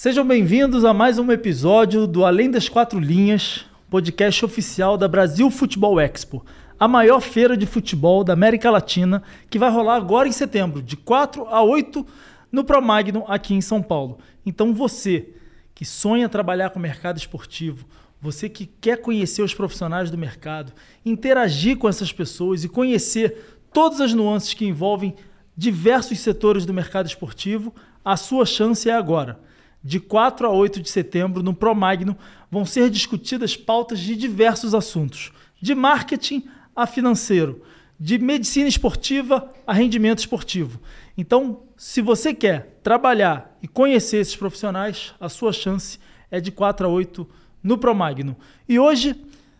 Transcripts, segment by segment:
Sejam bem-vindos a mais um episódio do Além das Quatro Linhas, podcast oficial da Brasil Futebol Expo, a maior feira de futebol da América Latina, que vai rolar agora em setembro, de 4 a 8 no Promagno, aqui em São Paulo. Então você que sonha trabalhar com o mercado esportivo, você que quer conhecer os profissionais do mercado, interagir com essas pessoas e conhecer todas as nuances que envolvem diversos setores do mercado esportivo, a sua chance é agora. De 4 a 8 de setembro, no Promagno, vão ser discutidas pautas de diversos assuntos, de marketing a financeiro, de medicina esportiva a rendimento esportivo. Então, se você quer trabalhar e conhecer esses profissionais, a sua chance é de 4 a 8 no Promagno. E hoje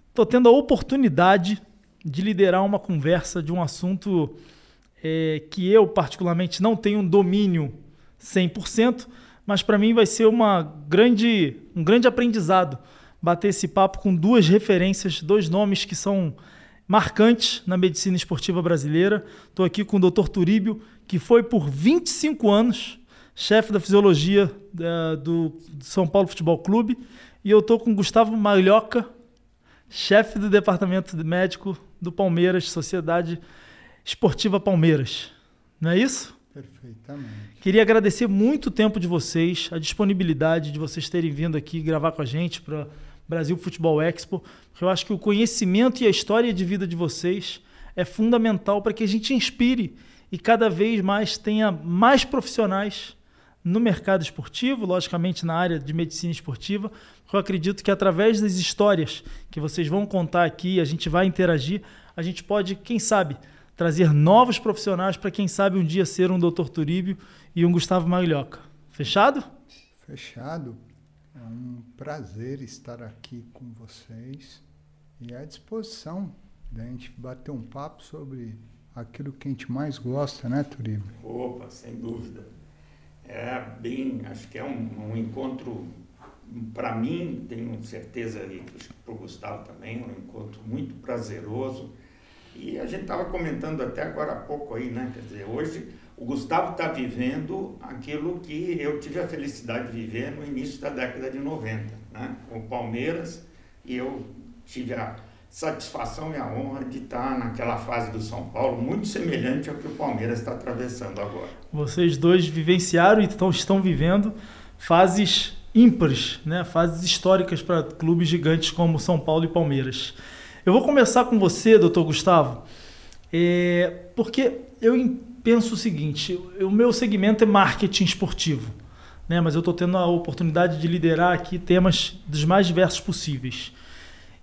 estou tendo a oportunidade de liderar uma conversa de um assunto é, que eu, particularmente, não tenho um domínio 100%, mas para mim vai ser uma grande, um grande aprendizado bater esse papo com duas referências, dois nomes que são marcantes na medicina esportiva brasileira. Estou aqui com o Dr. Turíbio, que foi por 25 anos chefe da fisiologia uh, do São Paulo Futebol Clube, e eu estou com Gustavo Malhoca, chefe do departamento médico do Palmeiras, Sociedade Esportiva Palmeiras. Não é isso? Perfeitamente. Queria agradecer muito o tempo de vocês, a disponibilidade de vocês terem vindo aqui gravar com a gente para Brasil Futebol Expo, eu acho que o conhecimento e a história de vida de vocês é fundamental para que a gente inspire e cada vez mais tenha mais profissionais no mercado esportivo, logicamente na área de medicina esportiva, eu acredito que através das histórias que vocês vão contar aqui, a gente vai interagir, a gente pode, quem sabe, trazer novos profissionais para quem sabe um dia ser um Dr. Turíbio e um Gustavo Maglioca. Fechado? Fechado. É um prazer estar aqui com vocês e à disposição da gente bater um papo sobre aquilo que a gente mais gosta, né, Turíbio? Opa, sem dúvida. É bem, acho que é um, um encontro, para mim, tenho certeza e para o Gustavo também, um encontro muito prazeroso e a gente estava comentando até agora há pouco aí, né? Quer dizer, hoje o Gustavo está vivendo aquilo que eu tive a felicidade de viver no início da década de 90, né? Com o Palmeiras, e eu tive a satisfação e a honra de estar naquela fase do São Paulo, muito semelhante ao que o Palmeiras está atravessando agora. Vocês dois vivenciaram e estão, estão vivendo fases ímpares, né? fases históricas para clubes gigantes como São Paulo e Palmeiras. Eu vou começar com você, doutor Gustavo, é, porque eu penso o seguinte: o meu segmento é marketing esportivo, né? mas eu estou tendo a oportunidade de liderar aqui temas dos mais diversos possíveis.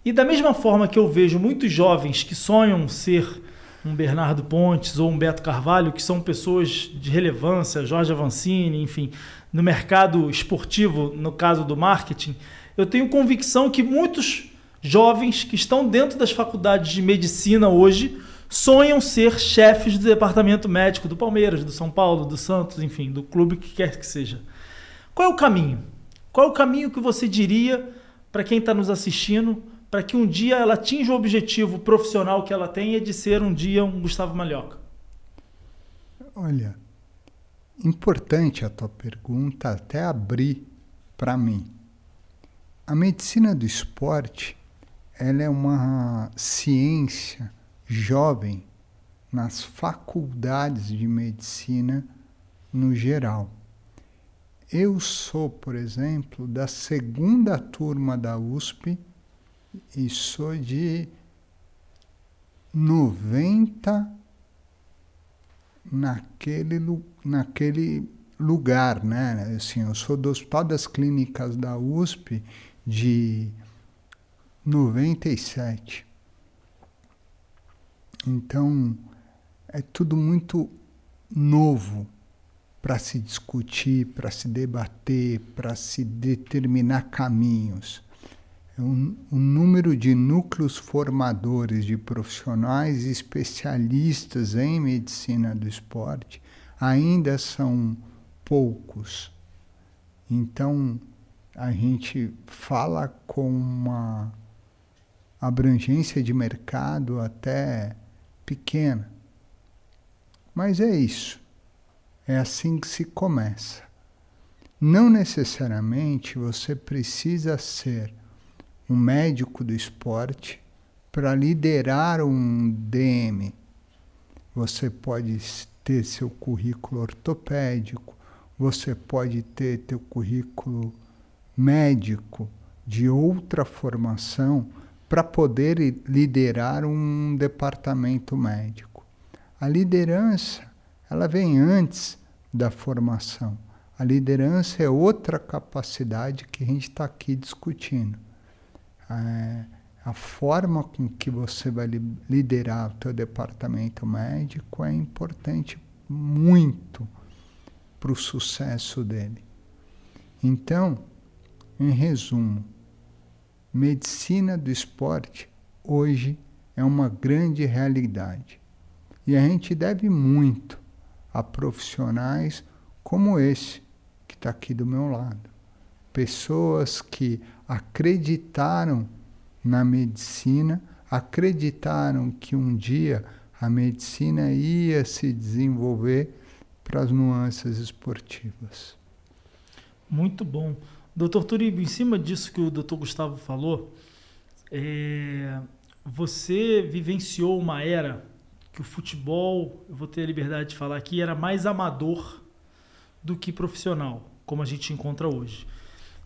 E da mesma forma que eu vejo muitos jovens que sonham ser um Bernardo Pontes ou um Beto Carvalho, que são pessoas de relevância, Jorge Avancini, enfim, no mercado esportivo, no caso do marketing, eu tenho convicção que muitos jovens que estão dentro das faculdades de medicina hoje sonham ser chefes do departamento médico do Palmeiras, do São Paulo, do Santos, enfim, do clube que quer que seja. Qual é o caminho? Qual é o caminho que você diria para quem está nos assistindo para que um dia ela atinja o objetivo profissional que ela tem de ser um dia um Gustavo Malhoca? Olha, importante a tua pergunta até abrir para mim. A medicina do esporte ela é uma ciência jovem nas faculdades de medicina no geral. Eu sou, por exemplo, da segunda turma da USP e sou de 90 naquele, naquele lugar, né? Assim, eu sou do Hospital das Clínicas da USP de 97. Então, é tudo muito novo para se discutir, para se debater, para se determinar caminhos. É o número de núcleos formadores de profissionais especialistas em medicina do esporte ainda são poucos. Então, a gente fala com uma abrangência de mercado até pequena. Mas é isso. É assim que se começa. não necessariamente você precisa ser um médico do esporte para liderar um DM. Você pode ter seu currículo ortopédico, você pode ter teu currículo médico de outra formação para poder liderar um departamento médico. A liderança, ela vem antes da formação. A liderança é outra capacidade que a gente está aqui discutindo. É, a forma com que você vai liderar o teu departamento médico é importante muito para o sucesso dele. Então, em resumo, medicina do esporte hoje é uma grande realidade. E a gente deve muito a profissionais como esse que está aqui do meu lado. Pessoas que acreditaram na medicina, acreditaram que um dia a medicina ia se desenvolver para as nuances esportivas. Muito bom. Doutor Turibo, em cima disso que o doutor Gustavo falou, é, você vivenciou uma era que o futebol, eu vou ter a liberdade de falar aqui, era mais amador do que profissional, como a gente encontra hoje.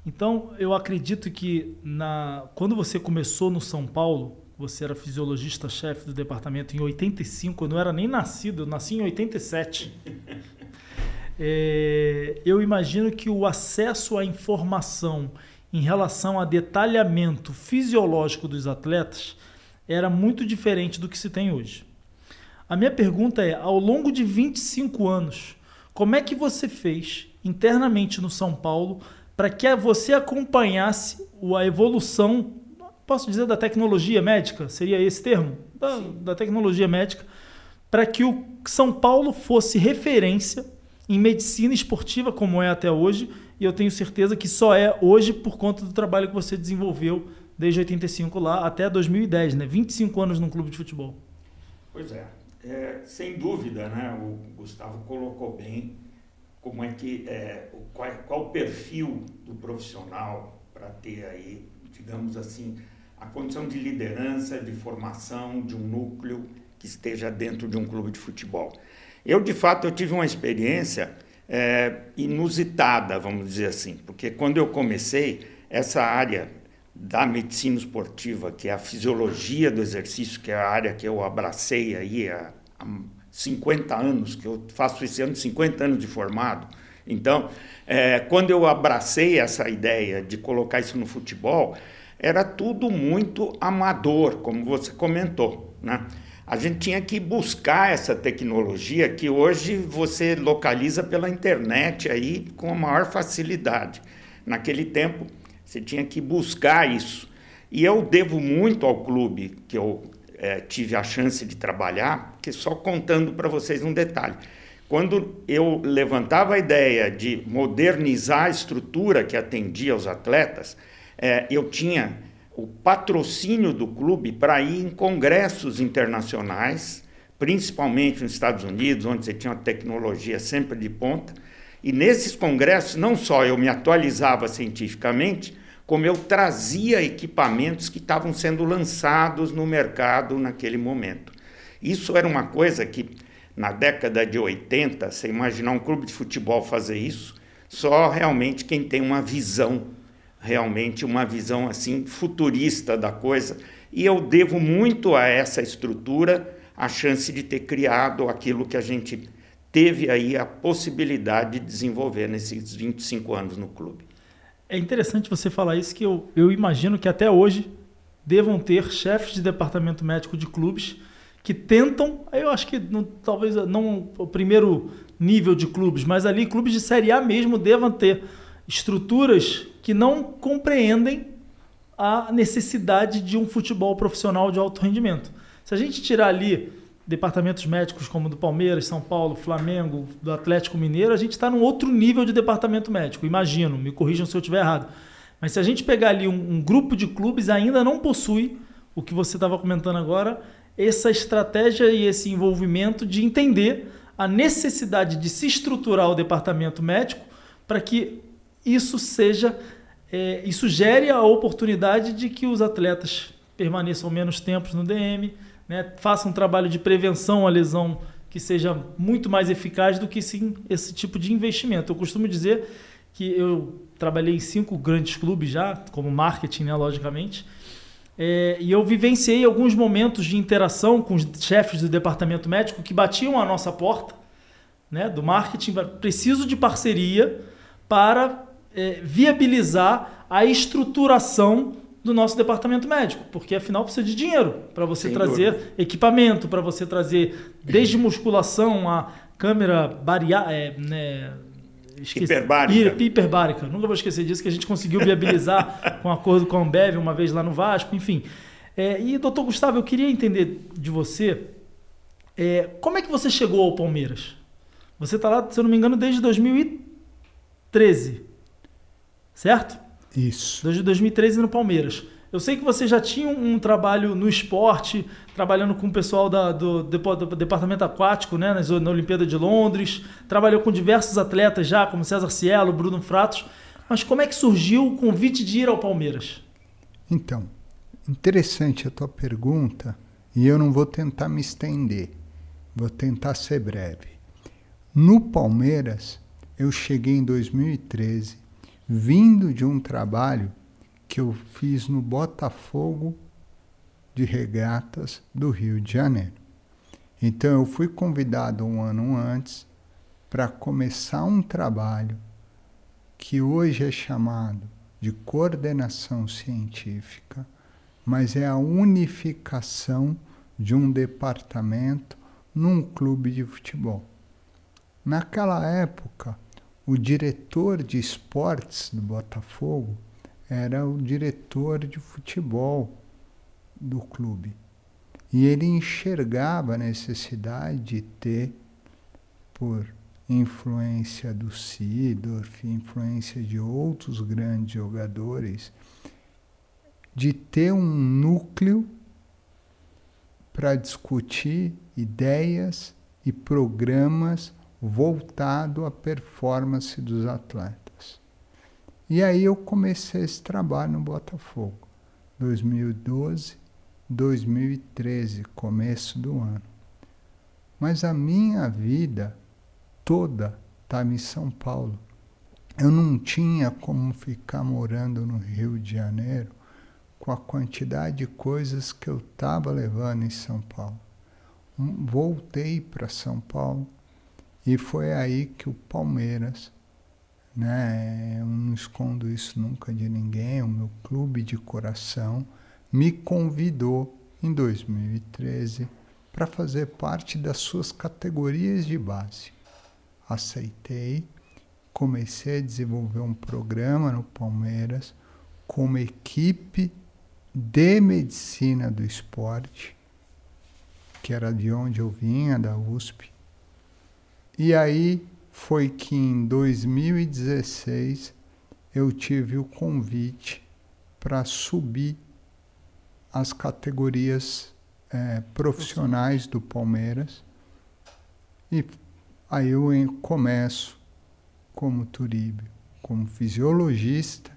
Então, eu acredito que na, quando você começou no São Paulo, você era fisiologista-chefe do departamento em 85, eu não era nem nascido, eu nasci em 87. É, eu imagino que o acesso à informação em relação a detalhamento fisiológico dos atletas era muito diferente do que se tem hoje. A minha pergunta é: ao longo de 25 anos, como é que você fez internamente no São Paulo para que você acompanhasse a evolução, posso dizer, da tecnologia médica? Seria esse termo? Da, da tecnologia médica, para que o São Paulo fosse referência em medicina esportiva, como é até hoje, e eu tenho certeza que só é hoje por conta do trabalho que você desenvolveu desde 85 lá até 2010, né? 25 anos num clube de futebol. Pois é, é sem dúvida, né? O Gustavo colocou bem como é que é, qual, qual o perfil do profissional para ter aí, digamos assim, a condição de liderança, de formação de um núcleo que esteja dentro de um clube de futebol. Eu, de fato, eu tive uma experiência é, inusitada, vamos dizer assim, porque quando eu comecei, essa área da medicina esportiva, que é a fisiologia do exercício, que é a área que eu abracei aí há, há 50 anos, que eu faço esse ano 50 anos de formado. Então, é, quando eu abracei essa ideia de colocar isso no futebol, era tudo muito amador, como você comentou, né? A gente tinha que buscar essa tecnologia que hoje você localiza pela internet aí com a maior facilidade. Naquele tempo, você tinha que buscar isso. E eu devo muito ao clube que eu é, tive a chance de trabalhar, que só contando para vocês um detalhe. Quando eu levantava a ideia de modernizar a estrutura que atendia os atletas, é, eu tinha o patrocínio do clube para ir em congressos internacionais, principalmente nos Estados Unidos, onde você tinha uma tecnologia sempre de ponta. E nesses congressos, não só eu me atualizava cientificamente, como eu trazia equipamentos que estavam sendo lançados no mercado naquele momento. Isso era uma coisa que, na década de 80, você imaginar um clube de futebol fazer isso, só realmente quem tem uma visão realmente uma visão assim futurista da coisa. E eu devo muito a essa estrutura a chance de ter criado aquilo que a gente teve aí a possibilidade de desenvolver nesses 25 anos no clube. É interessante você falar isso, que eu, eu imagino que até hoje devam ter chefes de departamento médico de clubes que tentam, eu acho que não, talvez não o primeiro nível de clubes, mas ali clubes de Série A mesmo devam ter estruturas que não compreendem a necessidade de um futebol profissional de alto rendimento. Se a gente tirar ali departamentos médicos como do Palmeiras, São Paulo, Flamengo, do Atlético Mineiro, a gente está num outro nível de departamento médico, imagino, me corrijam se eu estiver errado. Mas se a gente pegar ali um, um grupo de clubes, ainda não possui o que você estava comentando agora, essa estratégia e esse envolvimento de entender a necessidade de se estruturar o departamento médico para que isso seja, é, isso gere a oportunidade de que os atletas permaneçam menos tempos no DM, né, façam um trabalho de prevenção à lesão que seja muito mais eficaz do que sim esse tipo de investimento. Eu costumo dizer que eu trabalhei em cinco grandes clubes já, como marketing, né, logicamente, é, e eu vivenciei alguns momentos de interação com os chefes do departamento médico que batiam a nossa porta, né, do marketing, preciso de parceria para é, viabilizar a estruturação do nosso departamento médico, porque afinal precisa de dinheiro para você Sem trazer dúvida. equipamento, para você trazer desde musculação a câmera bariátrica, é, né, hiperbárica. hiperbárica. Nunca vou esquecer disso, que a gente conseguiu viabilizar com acordo com a Ambev uma vez lá no Vasco, enfim. É, e, doutor Gustavo, eu queria entender de você é, como é que você chegou ao Palmeiras? Você está lá, se eu não me engano, desde 2013, certo? Isso. Desde 2013 no Palmeiras. Eu sei que você já tinha um, trabalho no esporte, trabalhando com o pessoal da, do, do, departamento aquático, né, na Olimpíada de Londres, trabalhou com diversos atletas já, como César Cielo, Bruno Fratos. Mas como é que surgiu o convite de ir ao Palmeiras? Então, interessante a tua pergunta, e eu não vou tentar me estender, vou tentar ser breve. No Palmeiras, eu cheguei em 2013, vindo de um trabalho que eu fiz no Botafogo de Regatas do Rio de Janeiro. Então eu fui convidado um ano antes para começar um trabalho que hoje é chamado de coordenação científica, mas é a unificação de um departamento num clube de futebol. Naquela época, o diretor de esportes do Botafogo era o diretor de futebol do clube. E ele enxergava a necessidade de ter, por influência do Sidorf, influência de outros grandes jogadores, de ter um núcleo para discutir ideias e programas voltado à performance dos atletas. E aí eu comecei esse trabalho no Botafogo, 2012, 2013, começo do ano. Mas a minha vida toda estava em São Paulo. Eu não tinha como ficar morando no Rio de Janeiro com a quantidade de coisas que eu estava levando em São Paulo. Voltei para São Paulo e foi aí que o Palmeiras né? Eu não escondo isso nunca de ninguém. O meu clube de coração me convidou em 2013 para fazer parte das suas categorias de base. Aceitei, comecei a desenvolver um programa no Palmeiras com uma equipe de medicina do esporte, que era de onde eu vinha, da USP. E aí foi que em 2016 eu tive o convite para subir as categorias é, profissionais do Palmeiras. E aí eu começo como Turíbio, como fisiologista,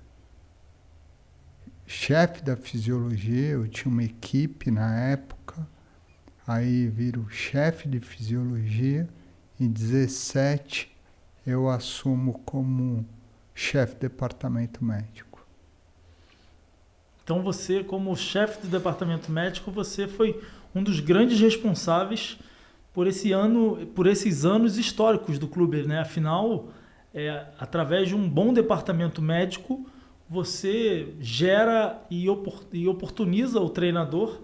chefe da fisiologia, eu tinha uma equipe na época, aí viro chefe de fisiologia, em 17 eu assumo como chefe de departamento médico. Então você, como chefe do departamento médico, você foi um dos grandes responsáveis por esse ano, por esses anos históricos do clube, né? Afinal, é, através de um bom departamento médico, você gera e, opor e oportuniza o treinador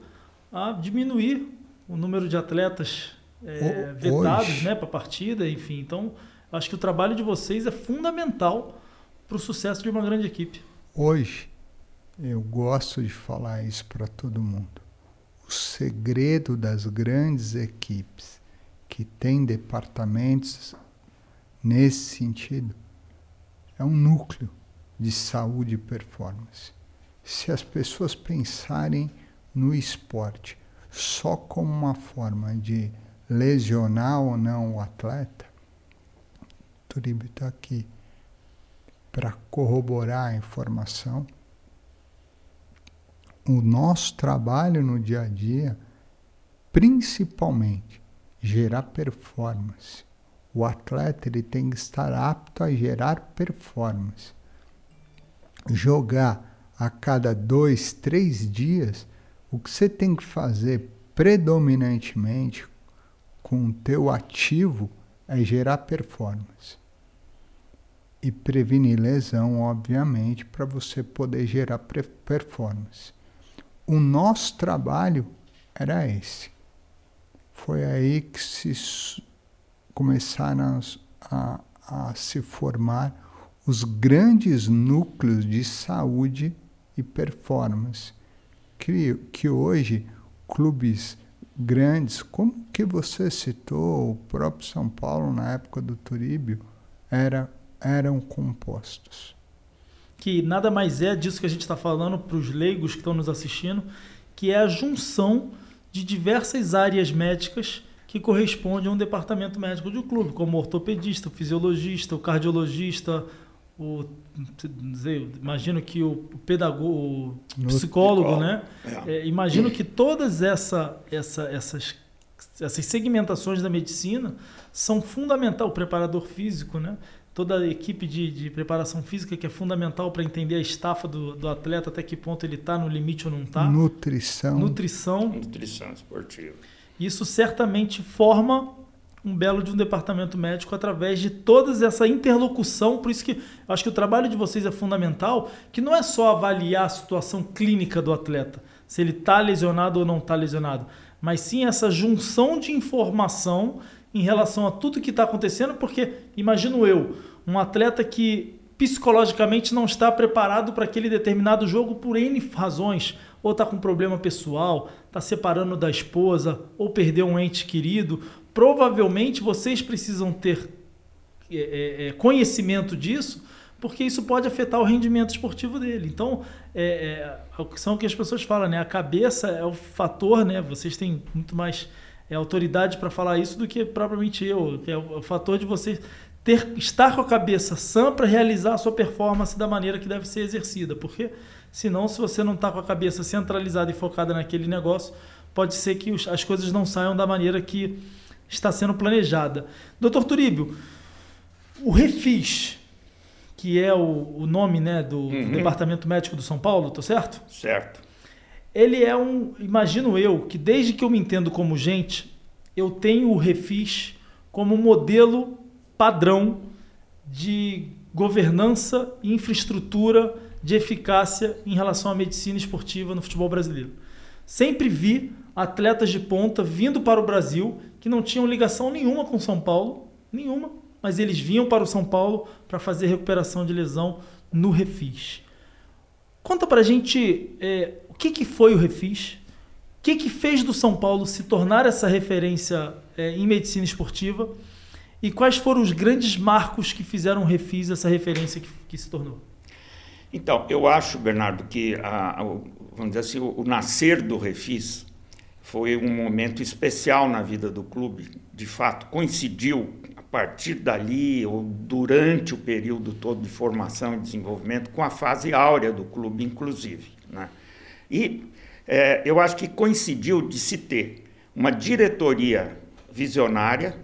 a diminuir o número de atletas é, vetados né, para a partida, enfim. Então, Acho que o trabalho de vocês é fundamental para o sucesso de uma grande equipe. Hoje, eu gosto de falar isso para todo mundo. O segredo das grandes equipes que têm departamentos nesse sentido é um núcleo de saúde e performance. Se as pessoas pensarem no esporte só como uma forma de lesionar ou não o atleta, Turibio está aqui para corroborar a informação. O nosso trabalho no dia a dia, principalmente, gerar performance. O atleta ele tem que estar apto a gerar performance. Jogar a cada dois, três dias, o que você tem que fazer predominantemente com o teu ativo é gerar performance. E prevenir lesão, obviamente, para você poder gerar performance. O nosso trabalho era esse. Foi aí que se começaram a, a se formar os grandes núcleos de saúde e performance, que, que hoje clubes grandes, como que você citou, o próprio São Paulo na época do Turíbio, era, eram compostos. Que nada mais é disso que a gente está falando para os leigos que estão nos assistindo, que é a junção de diversas áreas médicas que correspondem a um departamento médico de um clube, como o ortopedista, o fisiologista, o cardiologista, o dizer, imagino que o pedagogo, o psicólogo, né? É. É, imagino que todas essa, essa, essas, essas segmentações da medicina são fundamental. O preparador físico, né? Toda a equipe de, de preparação física que é fundamental para entender a estafa do, do atleta, até que ponto ele está no limite ou não está. Nutrição. Nutrição. Nutrição esportiva. Isso certamente forma um belo de um departamento médico através de toda essa interlocução. Por isso que eu acho que o trabalho de vocês é fundamental, que não é só avaliar a situação clínica do atleta, se ele está lesionado ou não está lesionado, mas sim essa junção de informação em relação a tudo que está acontecendo, porque imagino eu, um atleta que psicologicamente não está preparado para aquele determinado jogo por N razões, ou está com problema pessoal, está separando da esposa, ou perdeu um ente querido, provavelmente vocês precisam ter é, é, é, conhecimento disso, porque isso pode afetar o rendimento esportivo dele. Então, é, é, são o que as pessoas falam, né? A cabeça é o fator, né? Vocês têm muito mais é, autoridade para falar isso do que propriamente eu. É o, é o fator de você ter, estar com a cabeça sã para realizar a sua performance da maneira que deve ser exercida. Porque, senão, se você não está com a cabeça centralizada e focada naquele negócio, pode ser que os, as coisas não saiam da maneira que está sendo planejada. Doutor Turíbio, o Refis, que é o, o nome né, do, uhum. do, Departamento Médico do São Paulo, tô certo? Certo. Ele é um, imagino eu, que desde que eu me entendo como gente, eu tenho o Refis como modelo padrão de governança e infraestrutura de eficácia em relação à medicina esportiva no futebol brasileiro. Sempre vi atletas de ponta vindo para o Brasil que não tinham ligação nenhuma com São Paulo, nenhuma, mas eles vinham para o São Paulo para fazer recuperação de lesão no Refis. Conta para a gente é, o que, que foi o Refis, o que, que fez do São Paulo se tornar essa referência é, em medicina esportiva e quais foram os grandes marcos que fizeram o Refis essa referência que, que se tornou. Então, eu acho, Bernardo, que a, a, vamos dizer assim, o, o nascer do Refis foi um momento especial na vida do clube. De fato, coincidiu a partir dali ou durante o período todo de formação e desenvolvimento com a fase áurea do clube, inclusive. Né? E é, eu acho que coincidiu de se ter uma diretoria visionária,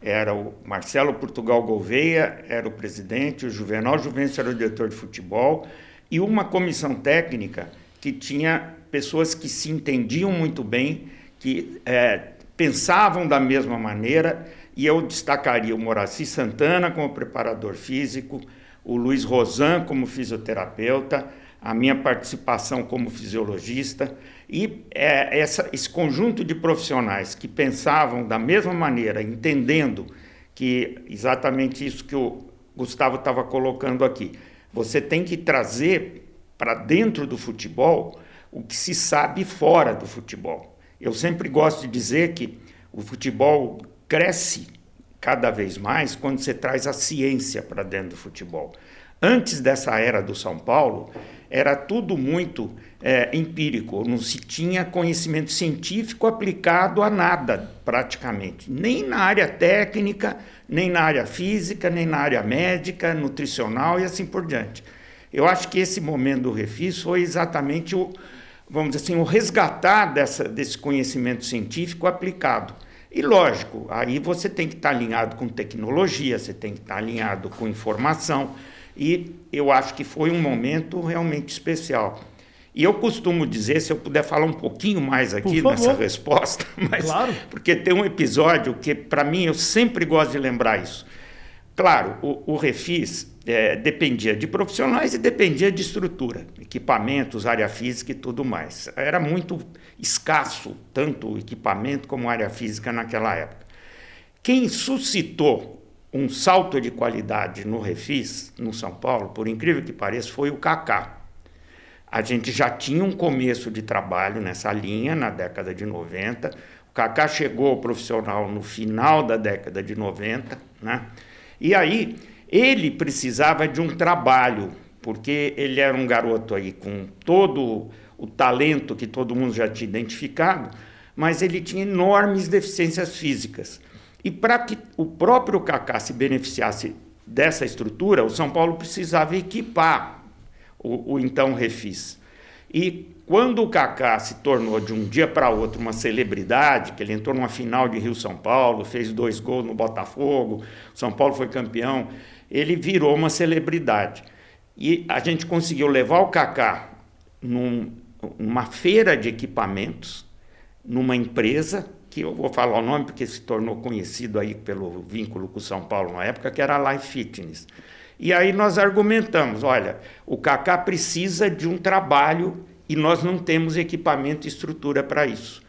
era o Marcelo Portugal Gouveia, era o presidente, o Juvenal Juvencio era o diretor de futebol, e uma comissão técnica que tinha pessoas que se entendiam muito bem, que é, pensavam da mesma maneira, e eu destacaria o Moraci Santana como preparador físico, o Luiz Rosan como fisioterapeuta, a minha participação como fisiologista, e é, essa, esse conjunto de profissionais que pensavam da mesma maneira, entendendo que exatamente isso que o Gustavo estava colocando aqui, você tem que trazer para dentro do futebol o que se sabe fora do futebol. Eu sempre gosto de dizer que o futebol cresce cada vez mais quando você traz a ciência para dentro do futebol. Antes dessa era do São Paulo, era tudo muito é, empírico, não se tinha conhecimento científico aplicado a nada, praticamente. Nem na área técnica, nem na área física, nem na área médica, nutricional e assim por diante. Eu acho que esse momento do Refis foi exatamente o, vamos dizer assim, o resgatar dessa, desse conhecimento científico aplicado. E lógico, aí você tem que estar alinhado com tecnologia, você tem que estar alinhado com informação, e eu acho que foi um momento realmente especial. E eu costumo dizer, se eu puder falar um pouquinho mais aqui nessa resposta, mas claro. porque tem um episódio que, para mim, eu sempre gosto de lembrar isso. Claro, o, o Refis é, dependia de profissionais e dependia de estrutura, equipamentos, área física e tudo mais. Era muito escasso, tanto equipamento como área física naquela época. Quem suscitou um salto de qualidade no Refis, no São Paulo, por incrível que pareça, foi o Kaká. A gente já tinha um começo de trabalho nessa linha na década de 90. O Kaká chegou profissional no final da década de 90, né? E aí ele precisava de um trabalho, porque ele era um garoto aí com todo o talento que todo mundo já tinha identificado, mas ele tinha enormes deficiências físicas. E para que o próprio Kaká se beneficiasse dessa estrutura, o São Paulo precisava equipar o, o então Refis. E quando o Kaká se tornou de um dia para outro uma celebridade, que ele entrou numa final de Rio São Paulo, fez dois gols no Botafogo, São Paulo foi campeão, ele virou uma celebridade. E a gente conseguiu levar o Kaká num, numa feira de equipamentos, numa empresa, que eu vou falar o nome porque se tornou conhecido aí pelo vínculo com São Paulo na época, que era a Life Fitness. E aí nós argumentamos, olha, o Kaká precisa de um trabalho e nós não temos equipamento e estrutura para isso.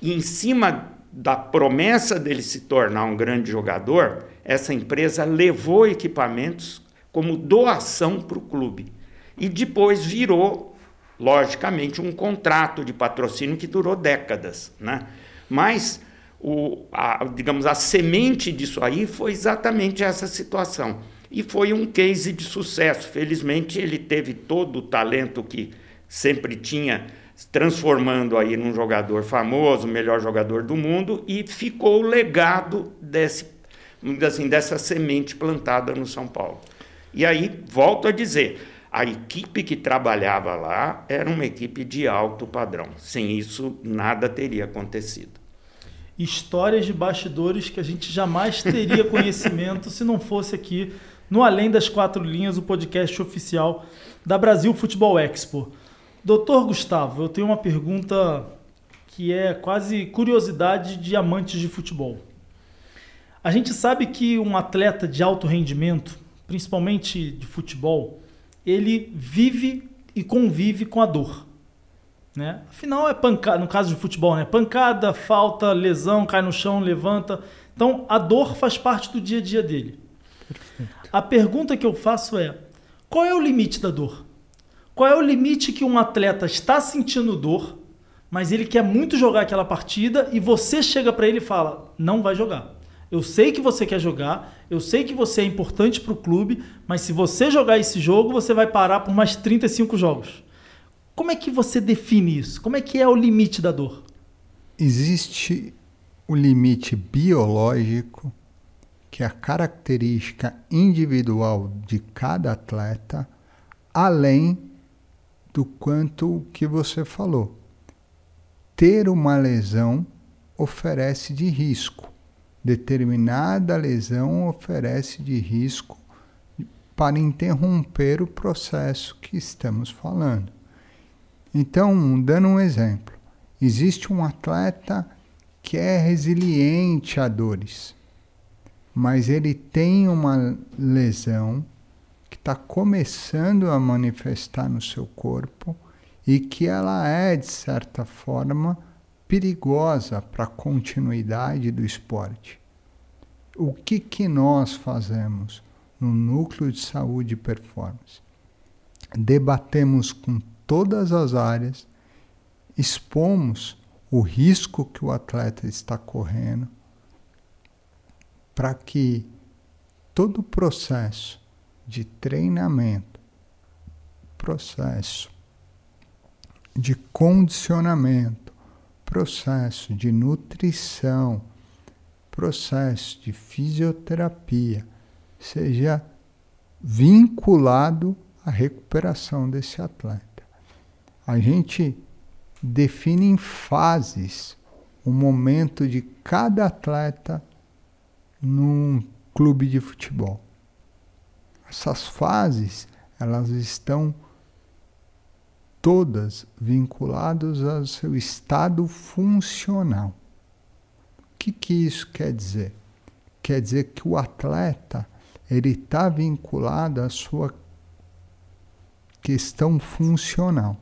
E em cima da promessa dele se tornar um grande jogador, essa empresa levou equipamentos como doação para o clube. E depois virou, logicamente, um contrato de patrocínio que durou décadas. Né? Mas, o, a, digamos, a semente disso aí foi exatamente essa situação. E foi um case de sucesso. Felizmente, ele teve todo o talento que sempre tinha transformando aí num jogador famoso, melhor jogador do mundo, e ficou o legado desse assim, dessa semente plantada no São Paulo. E aí, volto a dizer, a equipe que trabalhava lá era uma equipe de alto padrão. Sem isso, nada teria acontecido. Histórias de bastidores que a gente jamais teria conhecimento se não fosse aqui no Além das Quatro Linhas, o podcast oficial da Brasil Futebol Expo. Doutor Gustavo, eu tenho uma pergunta que é quase curiosidade de amantes de futebol. A gente sabe que um atleta de alto rendimento, principalmente de futebol, ele vive e convive com a dor. Né? Afinal, é pancada, no caso de futebol, né? pancada, falta, lesão, cai no chão, levanta. Então, a dor faz parte do dia a dia dele. Perfeito. A pergunta que eu faço é: qual é o limite da dor? Qual é o limite que um atleta está sentindo dor, mas ele quer muito jogar aquela partida e você chega para ele e fala: não vai jogar. Eu sei que você quer jogar, eu sei que você é importante para o clube, mas se você jogar esse jogo, você vai parar por mais 35 jogos. Como é que você define isso? Como é que é o limite da dor? Existe o limite biológico, que é a característica individual de cada atleta, além do quanto que você falou. Ter uma lesão oferece de risco determinada lesão oferece de risco para interromper o processo que estamos falando. Então, dando um exemplo, existe um atleta que é resiliente a dores, mas ele tem uma lesão que está começando a manifestar no seu corpo e que ela é, de certa forma, perigosa para a continuidade do esporte. O que, que nós fazemos no núcleo de saúde e performance? Debatemos com todas as áreas, expomos o risco que o atleta está correndo para que todo o processo de treinamento processo de condicionamento, processo de nutrição, processo de fisioterapia seja vinculado à recuperação desse atleta. A gente define em fases o momento de cada atleta num clube de futebol. Essas fases, elas estão todas vinculadas ao seu estado funcional. O que, que isso quer dizer? Quer dizer que o atleta ele está vinculado à sua questão funcional.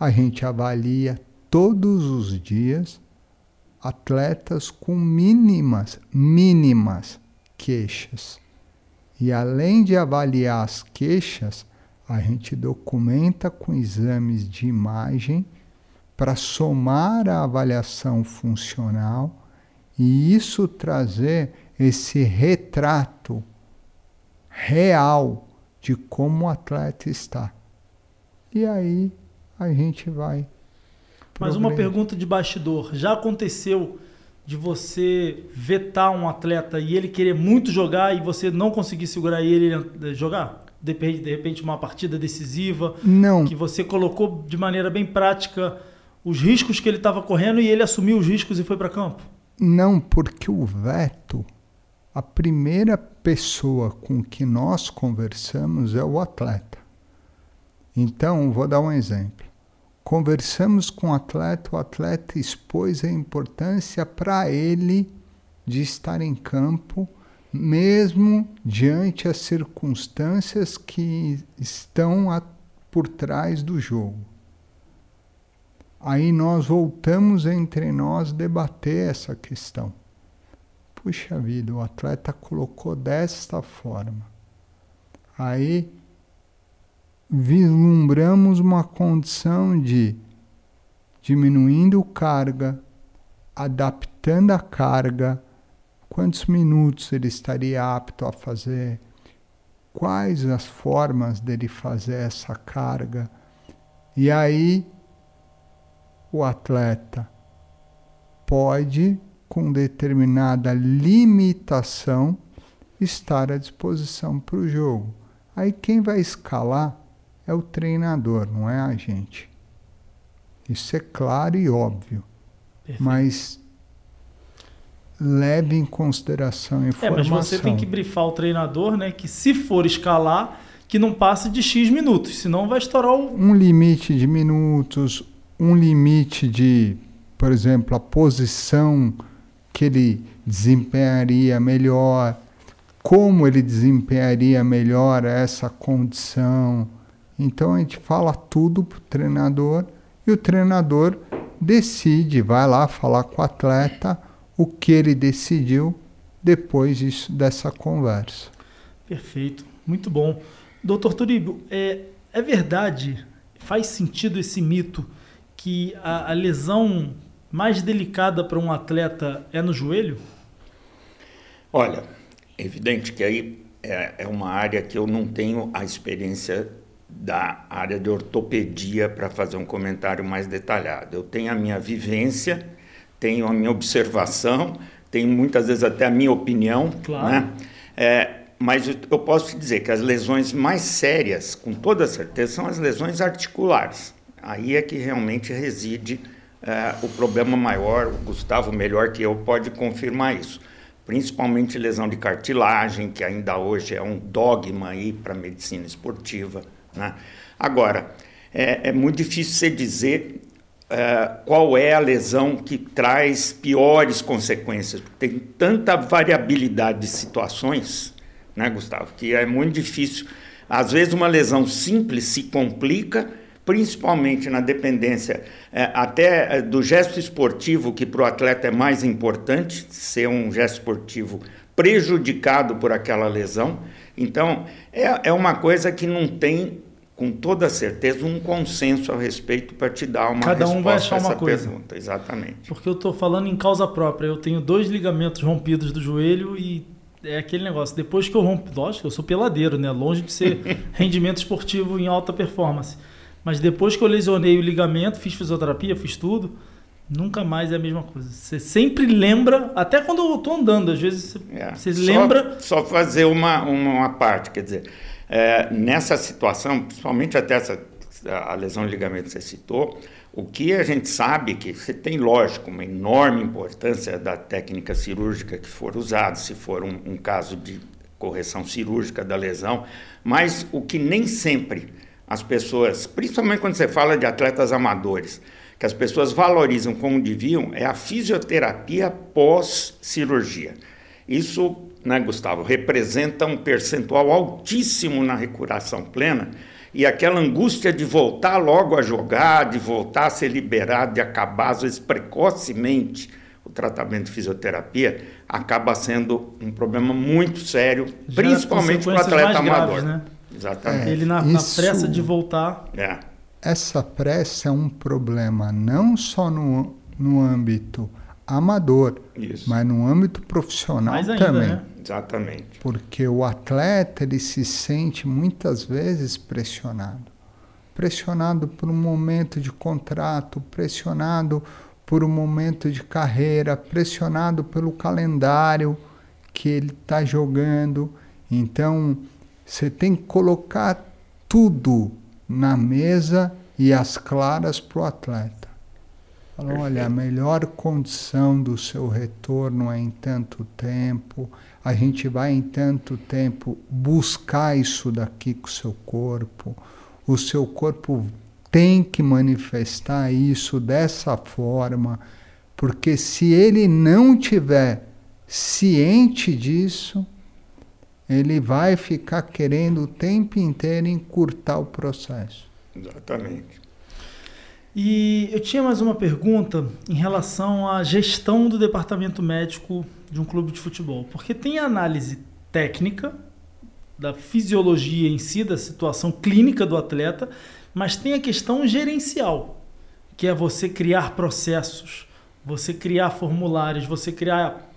A gente avalia todos os dias atletas com mínimas, mínimas queixas. E além de avaliar as queixas, a gente documenta com exames de imagem para somar a avaliação funcional e isso trazer esse retrato real de como o atleta está. E aí a gente vai mas uma pergunta de bastidor. Já aconteceu de você vetar um atleta e ele querer muito jogar e você não conseguir segurar ele jogar? De repente, de repente uma partida decisiva? Não. Que você colocou de maneira bem prática os riscos que ele estava correndo e ele assumiu os riscos e foi para campo? Não, porque o veto, a primeira pessoa com que nós conversamos é o atleta. Então, vou dar um exemplo. Conversamos com o atleta, o atleta expôs a importância para ele de estar em campo, mesmo diante as circunstâncias que estão a, por trás do jogo. Aí nós voltamos entre nós debater essa questão. Puxa vida, o atleta colocou desta forma. Aí vislumbramos uma condição de diminuindo carga, adaptando a carga, quantos minutos ele estaria apto a fazer, quais as formas dele fazer essa carga. E aí o atleta pode, com determinada limitação, estar à disposição para o jogo. Aí quem vai escalar é o treinador, não é a gente. Isso é claro e óbvio. Perfeito. Mas leve em consideração a informação. É, mas você tem que brifar o treinador, né? Que se for escalar, que não passe de X minutos, senão vai estourar o... Um limite de minutos, um limite de, por exemplo, a posição que ele desempenharia melhor, como ele desempenharia melhor essa condição, então a gente fala tudo para o treinador e o treinador decide, vai lá falar com o atleta o que ele decidiu depois disso, dessa conversa. Perfeito, muito bom. Doutor Turíbio, é, é verdade, faz sentido esse mito que a, a lesão mais delicada para um atleta é no joelho? Olha, é evidente que aí é, é uma área que eu não tenho a experiência da área de ortopedia para fazer um comentário mais detalhado. Eu tenho a minha vivência, tenho a minha observação, tenho muitas vezes até a minha opinião, claro. né? É, mas eu posso te dizer que as lesões mais sérias, com toda certeza, são as lesões articulares. Aí é que realmente reside é, o problema maior. O Gustavo, melhor que eu, pode confirmar isso. Principalmente lesão de cartilagem, que ainda hoje é um dogma aí para a medicina esportiva né? Agora, é, é, muito difícil você dizer é, qual é a lesão que traz piores consequências. Tem tanta variabilidade de situações, né, Gustavo, que é muito difícil. Às vezes, uma lesão simples se complica, principalmente na dependência é, até é, do gesto esportivo, que para o atleta é mais importante, ser um gesto esportivo prejudicado por aquela lesão. Então, é, é uma coisa que não tem com toda certeza, um consenso a respeito para te dar uma Cada um vai achar uma coisa. Pergunta. Exatamente. Porque eu estou falando em causa própria. Eu tenho dois ligamentos rompidos do joelho e é aquele negócio. Depois que eu rompo, lógico, eu sou peladeiro, né? Longe de ser rendimento esportivo em alta performance. Mas depois que eu lesionei o ligamento, fiz fisioterapia, fiz tudo, nunca mais é a mesma coisa. Você sempre lembra, até quando eu estou andando, às vezes você, é. você lembra. Só fazer uma, uma, parte, quer dizer, é, nessa situação, principalmente até essa a lesão de ligamento que você citou, o que a gente sabe que você tem, lógico, uma enorme importância da técnica cirúrgica que for usada, se for um, um caso de correção cirúrgica da lesão, mas o que nem sempre as pessoas, principalmente quando você fala de atletas amadores, que as pessoas valorizam como deviam, é a fisioterapia pós-cirurgia. Isso, né, Gustavo, representa um percentual altíssimo na recuperação plena e aquela angústia de voltar logo a jogar, de voltar a ser liberado, de acabar, às vezes precocemente, o tratamento de fisioterapia, acaba sendo um problema muito sério, Já principalmente para o atleta amador. Graves, né? Exatamente. É, Ele na, isso, na, pressa de voltar. É. Essa pressa é um problema não só no, no âmbito amador, isso. mas no âmbito profissional ainda, também. Né? Exatamente. Porque o atleta ele se sente muitas vezes pressionado. Pressionado por um momento de contrato, pressionado por um momento de carreira, pressionado pelo calendário que ele está jogando. Então, você tem que colocar tudo na mesa e as claras para o atleta. Fala, olha, a melhor condição do seu retorno é em tanto tempo, a gente vai em tanto tempo buscar isso daqui com o seu corpo, o seu corpo tem que manifestar isso dessa forma, porque se ele não tiver ciente disso, ele vai ficar querendo o tempo inteiro encurtar o processo. Exatamente. E eu tinha mais uma pergunta em relação à gestão do departamento médico de um clube de futebol. Porque tem a análise técnica da fisiologia em si, da situação clínica do atleta, mas tem a questão gerencial, que é você criar processos, você criar formulários, você criar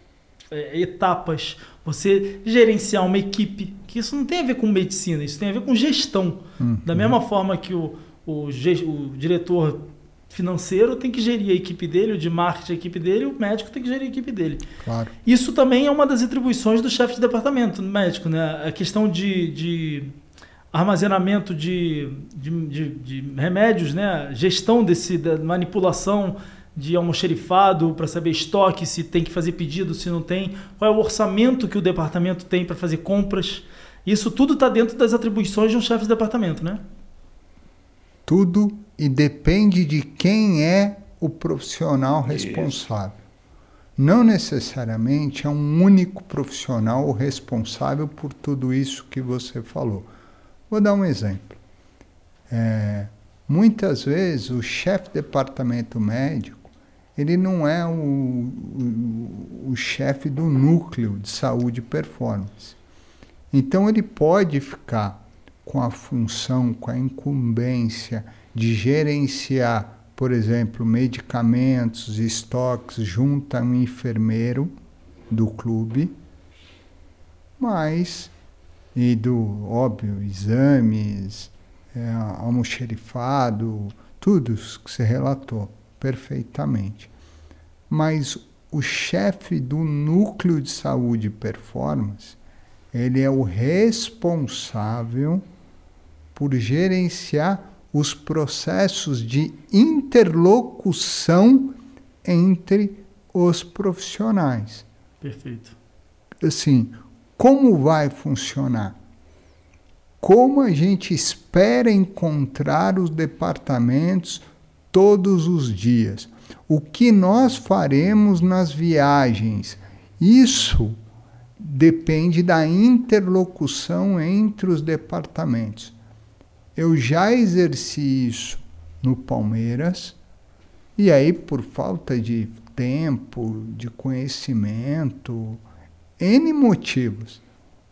é, etapas, você gerenciar uma equipe, que isso não tem a ver com medicina, isso tem a ver com gestão. Uhum. Da mesma forma que o, o, o, diretor financeiro tem que gerir a equipe dele, o de marketing a equipe dele, o médico tem que gerir a equipe dele. Claro. Isso também é uma das atribuições do chefe de departamento médico, né? A questão de, de armazenamento de, de, de, de remédios, né? Gestão desse, da manipulação de almoxerifado para saber estoque, se tem que fazer pedido, se não tem, qual é o orçamento que o departamento tem para fazer compras. Isso tudo está dentro das atribuições de um chefe de departamento, né? Tudo e depende de quem é o profissional responsável. Isso. Não necessariamente é um único profissional responsável por tudo isso que você falou. Vou dar um exemplo. É, muitas vezes o chefe de departamento médico ele não é o, o, o chefe do núcleo de saúde e performance. Então ele pode ficar com a função, com a incumbência de gerenciar, por exemplo, medicamentos, estoques junto a um enfermeiro do clube, mas e do óbvio exames, é, almoxerifado, tudo que você relatou perfeitamente. Mas o chefe do núcleo de saúde e performance, ele é o responsável por gerenciar os processos de interlocução entre os profissionais. Perfeito. Assim, como vai funcionar? Como a gente espera encontrar os departamentos todos os dias. O que nós faremos nas viagens? Isso depende da interlocução entre os departamentos. Eu já exerci isso no Palmeiras, e aí, por falta de tempo, de conhecimento, N motivos.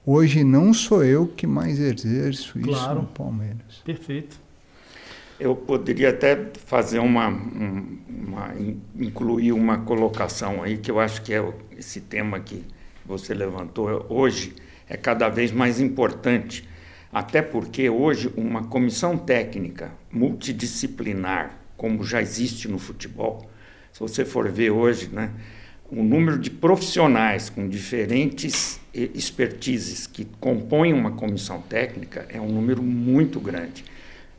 Hoje não sou eu que mais exerço claro. isso no Palmeiras. Perfeito. Eu poderia até fazer uma, uma, incluir uma colocação aí que eu acho que é esse tema que que você levantou hoje é cada vez mais importante, até porque hoje uma comissão técnica multidisciplinar, como já existe no futebol, se você for ver hoje, né, o número de profissionais com diferentes expertises que compõem uma comissão técnica é um número muito grande.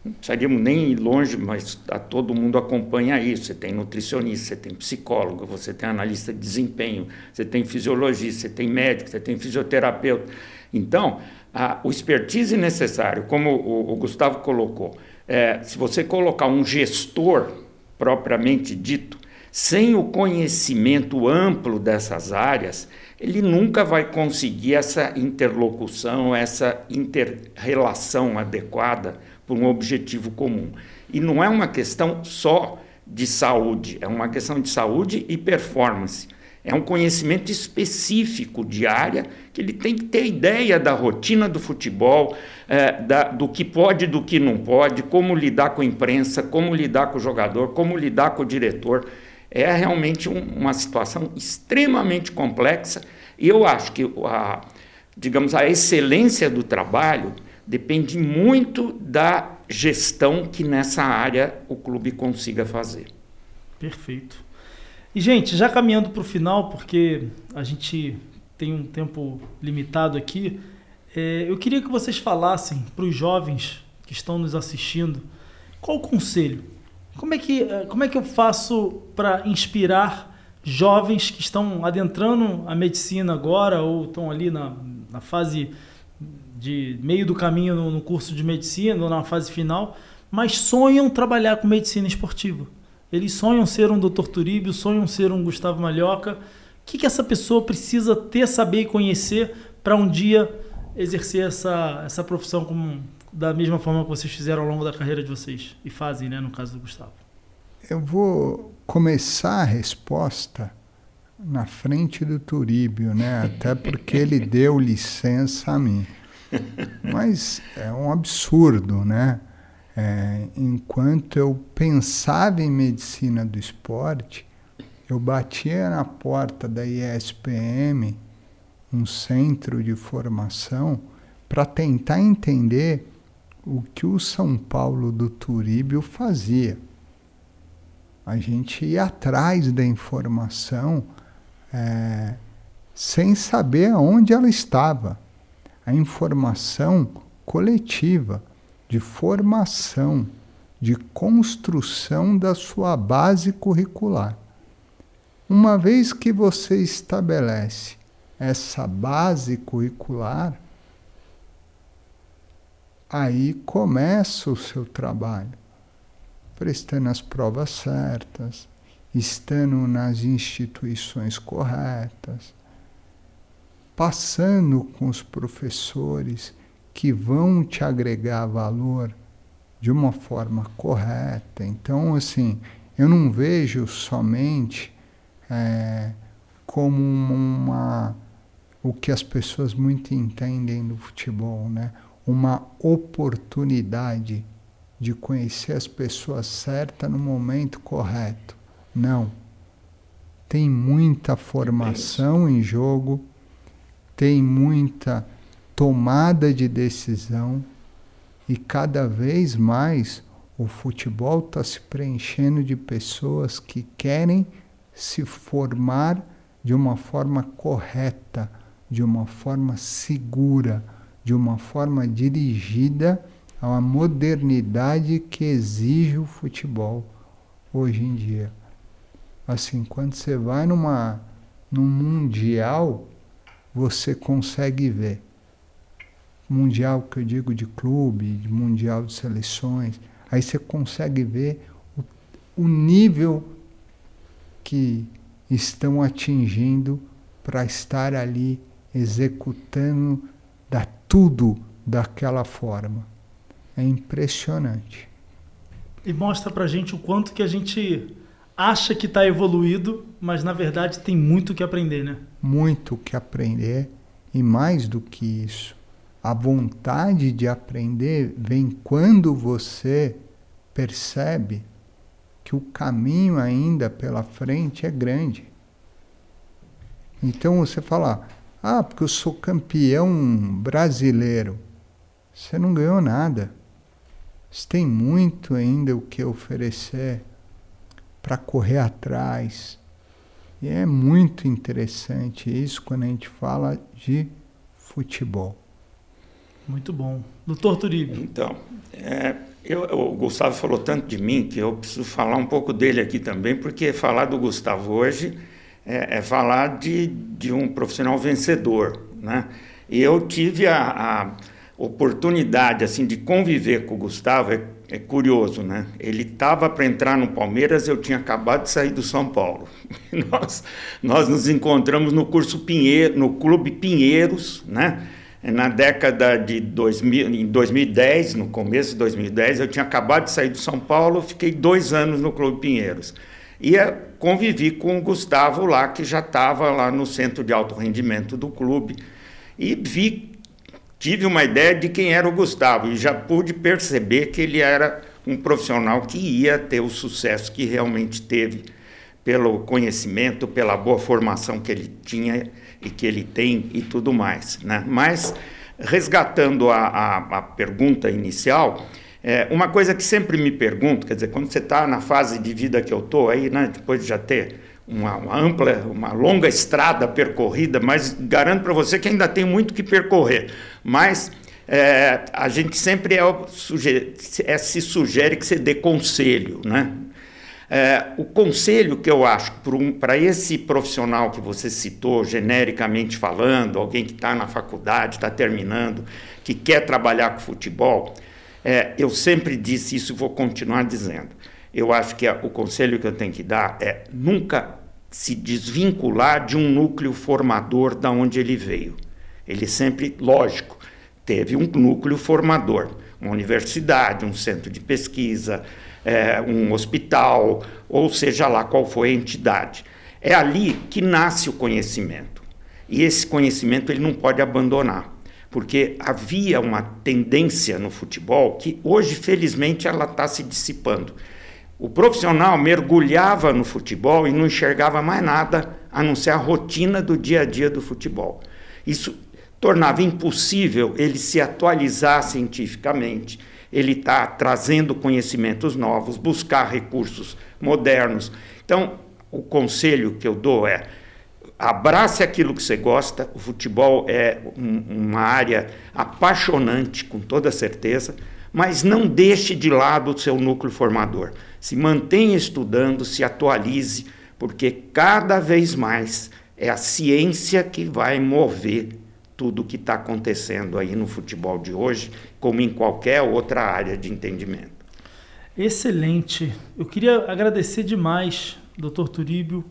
Não precisaríamos nem ir longe, mas a todo mundo acompanha isso. Você tem nutricionista, você tem psicólogo, você tem analista de desempenho, você tem fisiologista, você tem médico, você tem fisioterapeuta. Então, a, o expertise necessário, como o, o Gustavo colocou, é, se você colocar um gestor propriamente dito, sem o conhecimento amplo dessas áreas, ele nunca vai conseguir essa interlocução, essa interrelação adequada por um objetivo comum. E não é uma questão só de saúde, é uma questão de saúde e performance. É um conhecimento específico de área que ele tem que ter ideia da rotina do futebol, é, da, do que pode e do que não pode, como lidar com a imprensa, como lidar com o jogador, como lidar com o diretor é realmente um, uma situação extremamente complexa e eu acho que a, digamos, a excelência do trabalho depende muito da gestão que nessa área o clube consiga fazer. Perfeito. E, gente, já caminhando para o final, porque a gente tem um tempo limitado aqui, é, eu queria que vocês falassem para os jovens que estão nos assistindo qual o conselho como é que, eh, como é que eu faço para inspirar jovens que estão adentrando a medicina agora ou estão ali na, na fase de meio do caminho no, no curso de medicina ou na fase final, mas sonham trabalhar com medicina esportiva? Eles sonham ser um Dr. Turíbio, sonham ser um Gustavo Malhoca. O que, que essa pessoa precisa ter, saber e conhecer para um dia exercer essa, essa profissão como, da mesma forma que vocês fizeram ao longo da carreira de vocês e fazem, né, no caso do Gustavo? Eu vou começar a resposta na frente do Turíbio, né? Até porque ele deu licença a mim. Mas é um absurdo, né? É, enquanto eu pensava em medicina do esporte, eu batia na porta da ISPM, um centro de formação, para tentar entender o que o São Paulo do Turíbio fazia. A gente ia atrás da informação é, sem saber aonde ela estava. A informação coletiva, de formação, de construção da sua base curricular. Uma vez que você estabelece essa base curricular, aí começa o seu trabalho, prestando as provas certas, estando nas instituições corretas, passando com os professores que vão te agregar valor de uma forma correta. Então, assim, eu não vejo somente é, como uma o que as pessoas muito entendem do futebol, né? uma oportunidade de conhecer as pessoas certas no momento correto. Não. Tem muita formação em jogo, tem muita tomada de decisão e cada vez mais o futebol está se preenchendo de pessoas que querem se formar de uma forma correta, de uma forma segura de uma forma dirigida uma modernidade que exige o futebol hoje em dia. Assim, quando você vai numa num mundial, você consegue ver. Mundial que eu digo de clube, de mundial de seleções, aí você consegue ver o, o nível que estão atingindo para estar ali executando da tudo daquela forma. É impressionante. E mostra pra gente o quanto que a gente acha que está evoluído, mas na verdade tem muito que aprender, né? Muito que aprender e mais do que isso, a vontade de aprender vem quando você percebe que o caminho ainda pela frente é grande. Então você fala, Ah, porque eu sou campeão brasileiro. Você não ganhou nada. Você tem muito ainda o que oferecer para correr atrás. E é muito interessante isso quando a gente fala de futebol. Muito bom. Doutor Turibe. Então, é, eu, o Gustavo falou tanto de mim que eu preciso falar um pouco dele aqui também, porque falar do Gustavo hoje é, é falar de, de um profissional vencedor. Né? E eu tive a, a oportunidade assim de conviver com o Gustavo, é, é curioso, né? Ele estava para entrar no Palmeiras, eu tinha acabado de sair do São Paulo. nós, nós nos encontramos no curso Pinheiro, no Clube Pinheiros, né? Na década de 2000, em 2010, no começo de 2010, eu tinha acabado de sair do São Paulo, fiquei dois anos no Clube Pinheiros. E convivi com o Gustavo lá, que já estava lá no centro de alto rendimento do clube. E vi tive uma ideia de quem era o Gustavo e já pude perceber que ele era um profissional que ia ter o sucesso que realmente teve pelo conhecimento, pela boa formação que ele tinha e que ele tem e tudo mais. Né? Mas, resgatando a, a, a pergunta inicial, é, uma coisa que sempre me pergunto, quer dizer, quando você está na fase de vida que eu estou aí, né, depois de já ter uma, uma, ampla, uma longa estrada percorrida, mas garanto para você que ainda tem muito que percorrer. Mas é, a gente sempre é, é, se sugere que você dê conselho, né? É, o conselho que eu acho para um, esse profissional que você citou, genericamente falando, alguém que está na faculdade, está terminando, que quer trabalhar com futebol, é, eu sempre disse isso e vou continuar dizendo eu acho que a, o conselho que eu tenho que dar é nunca se desvincular de um núcleo formador da onde ele veio. Ele sempre, lógico, teve um núcleo formador, uma universidade, um centro de pesquisa, é, um hospital, ou seja lá qual foi a entidade. É ali que nasce o conhecimento. E esse conhecimento ele não pode abandonar, porque havia uma tendência no futebol que hoje, felizmente, ela está se dissipando o profissional mergulhava no futebol e não enxergava mais nada a não ser a rotina do dia a dia do futebol. Isso tornava impossível ele se atualizar cientificamente, ele está trazendo conhecimentos novos, buscar recursos modernos. Então, o conselho que eu dou é: abrace aquilo que você gosta. O futebol é um, uma área apaixonante, com toda certeza, mas não deixe de lado o seu núcleo formador se mantenha estudando, se atualize, porque cada vez mais é a ciência que vai mover tudo o que está acontecendo aí no futebol de hoje, como em qualquer outra área de entendimento. Excelente. Eu queria agradecer demais, doutor Turíbio,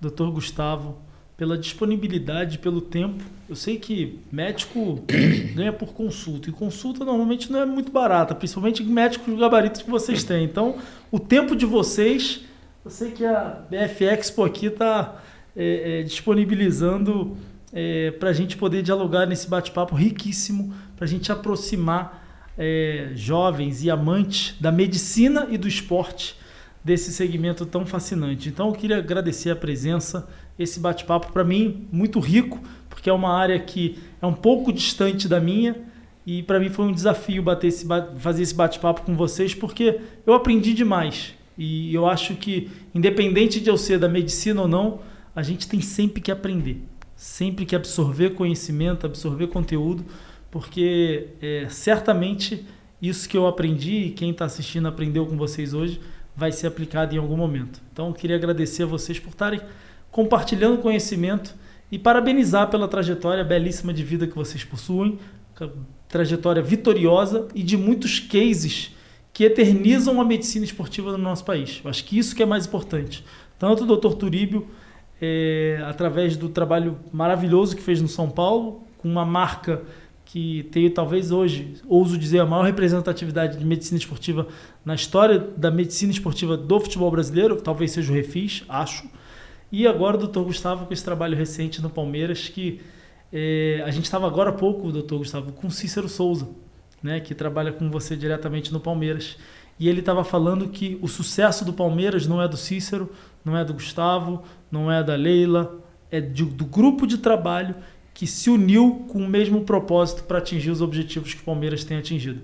doutor Gustavo, pela disponibilidade, pelo tempo. Eu sei que médico ganha por consulta, e consulta normalmente não é muito barata, principalmente médicos gabaritos que vocês têm. Então, o tempo de vocês, eu sei que a BF Expo aqui está é, é, disponibilizando é, para a gente poder dialogar nesse bate-papo riquíssimo, para a gente aproximar é, jovens e amantes da medicina e do esporte desse segmento tão fascinante. Então, eu queria agradecer a presença esse bate-papo para mim muito rico, porque é uma área que é um pouco distante da minha e para mim foi um desafio bater esse, fazer esse bate-papo com vocês, porque eu aprendi demais. E eu acho que, independente de eu ser da medicina ou não, a gente tem sempre que aprender, sempre que absorver conhecimento, absorver conteúdo, porque é, certamente isso que eu aprendi e quem está assistindo aprendeu com vocês hoje vai ser aplicado em algum momento. Então, eu queria agradecer a vocês por estarem compartilhando conhecimento e parabenizar pela trajetória belíssima de vida que vocês possuem, trajetória vitoriosa e de muitos cases que eternizam a medicina esportiva no nosso país. Eu acho que isso que é mais importante. Tanto o Dr. Turíbio, é, através do trabalho maravilhoso que fez no São Paulo, com uma marca que tem talvez hoje, ouso dizer, a maior representatividade de medicina esportiva na história da medicina esportiva do futebol brasileiro, talvez seja o Refis, acho. E agora o doutor Gustavo com esse trabalho recente no Palmeiras, que é, a gente estava agora há pouco, doutor Gustavo, com Cícero Souza, né, que trabalha com você diretamente no Palmeiras. E ele estava falando que o sucesso do Palmeiras não é do Cícero, não é do Gustavo, não é da Leila, é de, do grupo de trabalho que se uniu com o mesmo propósito para atingir os objetivos que o Palmeiras tem atingido.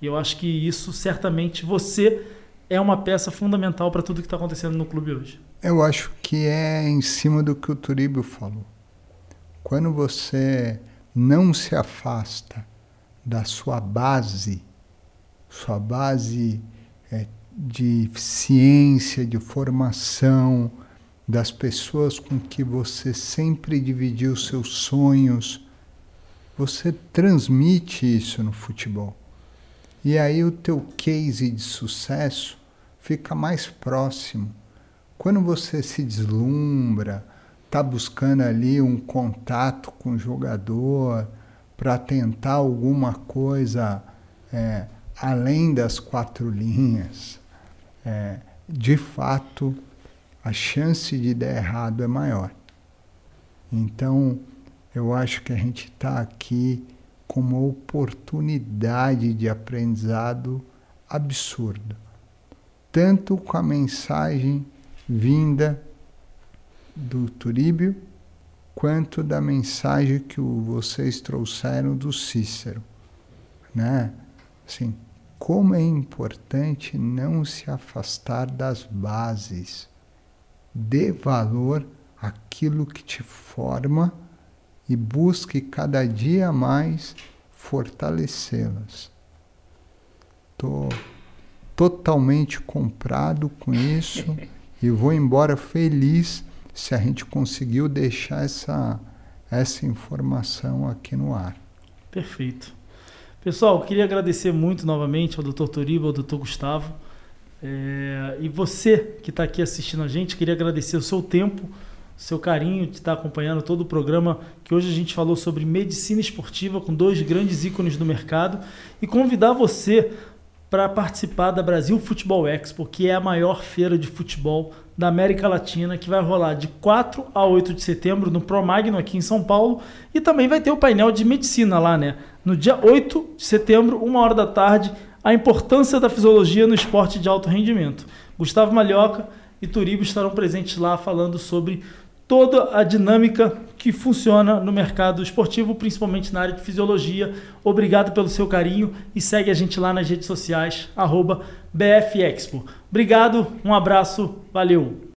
E eu acho que isso certamente você é uma peça fundamental para tudo que está acontecendo no clube hoje. Eu acho que é em cima do que o Turíbio falou. Quando você não se afasta da sua base, sua base é, de ciência, de formação, das pessoas com que você sempre dividiu seus sonhos, você transmite isso no futebol. E aí o teu case de sucesso fica mais próximo. Quando você se deslumbra, está buscando ali um contato com o jogador para tentar alguma coisa é, além das quatro linhas, é, de fato a chance de dar errado é maior. Então, eu acho que a gente está aqui com uma oportunidade de aprendizado absurda, tanto com a mensagem vinda do Turíbio, quanto da mensagem que vocês trouxeram do Cícero, né? Assim, como é importante não se afastar das bases dê valor àquilo que te forma e busque cada dia mais fortalecê-las. Estou totalmente comprado com isso e vou embora feliz se a gente conseguiu deixar essa, essa informação aqui no ar. Perfeito. Pessoal, queria agradecer muito novamente ao Dr. Toriba, ao Dr. Gustavo é, e você que está aqui assistindo a gente, queria agradecer o seu tempo, seu carinho de estar tá acompanhando todo o programa, que hoje a gente falou sobre medicina esportiva com dois grandes ícones do mercado e convidar você para participar da Brasil Futebol Expo, que é a maior feira de futebol da América Latina, que vai rolar de 4 a 8 de setembro no Promagno aqui em São Paulo, e também vai ter o painel de medicina lá, né? No dia 8 de setembro, uma hora da tarde, a importância da fisiologia no esporte de alto rendimento. Gustavo Malhoca e Turibo estarão presentes lá falando sobre toda a dinâmica que funciona no mercado esportivo, principalmente na área de fisiologia. Obrigado pelo seu carinho e segue a gente lá nas redes sociais, BFExpo. Obrigado, um abraço, valeu!